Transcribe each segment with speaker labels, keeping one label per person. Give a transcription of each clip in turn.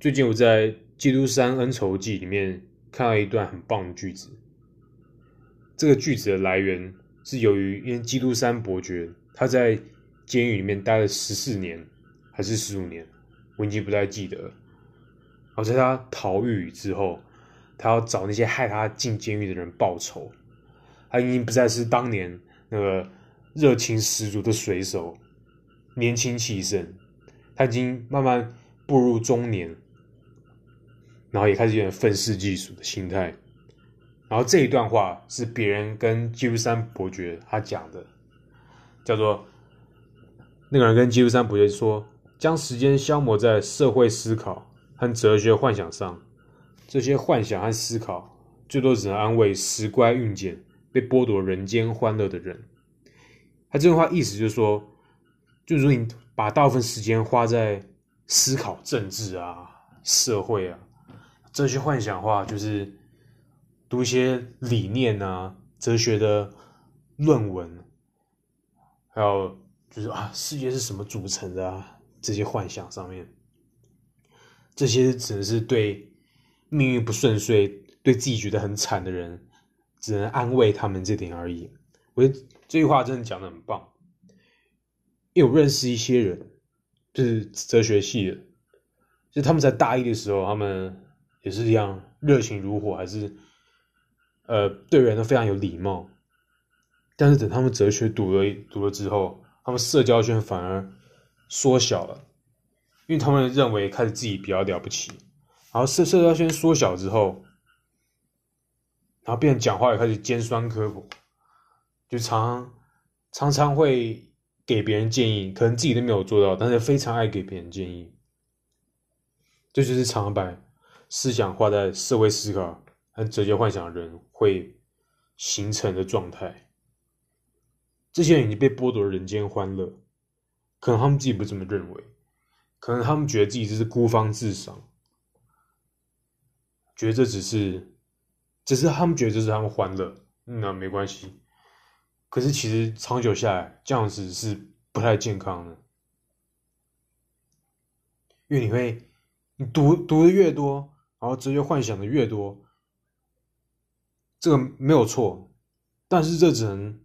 Speaker 1: 最近我在《基督山恩仇记》里面看到一段很棒的句子。这个句子的来源是由于，因为基督山伯爵他在监狱里面待了十四年还是十五年，我已经不太记得。然后在他逃狱之后，他要找那些害他进监狱的人报仇。他已经不再是当年那个热情十足的水手，年轻气盛。他已经慢慢步入中年，然后也开始有点愤世嫉俗的心态。然后这一段话是别人跟基督山伯爵他讲的，叫做那个人跟基督山伯爵说：“将时间消磨在社会思考和哲学幻想上，这些幻想和思考最多只能安慰时乖运简、被剥夺人间欢乐的人。”他这句话意思就是说，就如你把大部分时间花在思考政治啊、社会啊、哲学幻想话，就是。读一些理念啊、哲学的论文，还有就是啊，世界是什么组成的啊？这些幻想上面，这些只能是对命运不顺遂、对自己觉得很惨的人，只能安慰他们这点而已。我觉得这句话真的讲的很棒，因为我认识一些人，就是哲学系的，就他们在大一的时候，他们也是一样热情如火，还是。呃，对人都非常有礼貌，但是等他们哲学读了读了之后，他们社交圈反而缩小了，因为他们认为开始自己比较了不起，然后社社交圈缩小之后，然后变讲话也开始尖酸刻薄，就常常常会给别人建议，可能自己都没有做到，但是非常爱给别人建议，这就是长白思想化在社会思考。和哲学幻想的人会形成的状态，这些人已经被剥夺了人间欢乐，可能他们自己不这么认为，可能他们觉得自己这是孤芳自赏，觉得这只是，只是他们觉得这是他们欢乐，那没关系。可是其实长久下来，这样子是不太健康的，因为你会，你读读的越多，然后哲学幻想的越多。这个没有错，但是这只能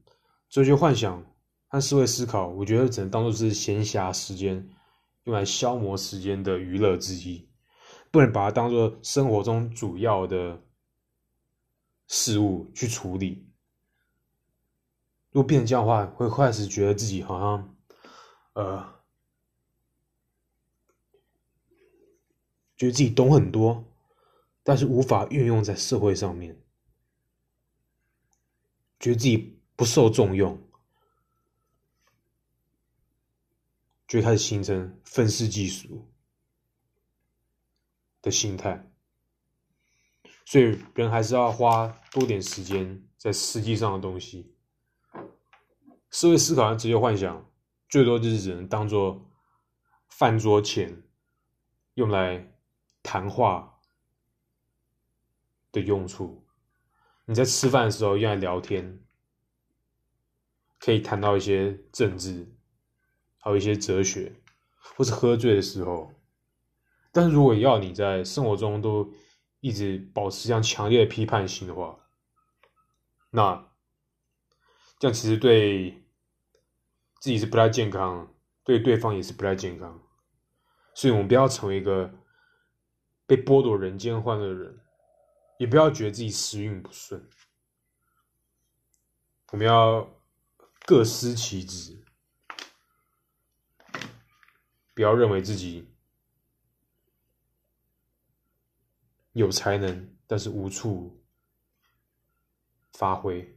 Speaker 1: 哲学幻想和思维思考，我觉得只能当做是闲暇时间用来消磨时间的娱乐之一，不能把它当做生活中主要的事物去处理。如果变成这样的话，会开始觉得自己好像，呃，觉得自己懂很多，但是无法运用在社会上面。觉得自己不受重用，就开始形成愤世嫉俗的心态，所以人还是要花多点时间在实际上的东西。社会思考和哲学幻想，最多就是只能当做饭桌前用来谈话的用处。你在吃饭的时候用来聊天，可以谈到一些政治，还有一些哲学，或是喝醉的时候。但是如果要你在生活中都一直保持这样强烈的批判性的话，那这样其实对自己是不太健康，对对方也是不太健康。所以我们不要成为一个被剥夺人间欢乐的人。也不要觉得自己时运不顺，我们要各司其职，不要认为自己有才能，但是无处发挥。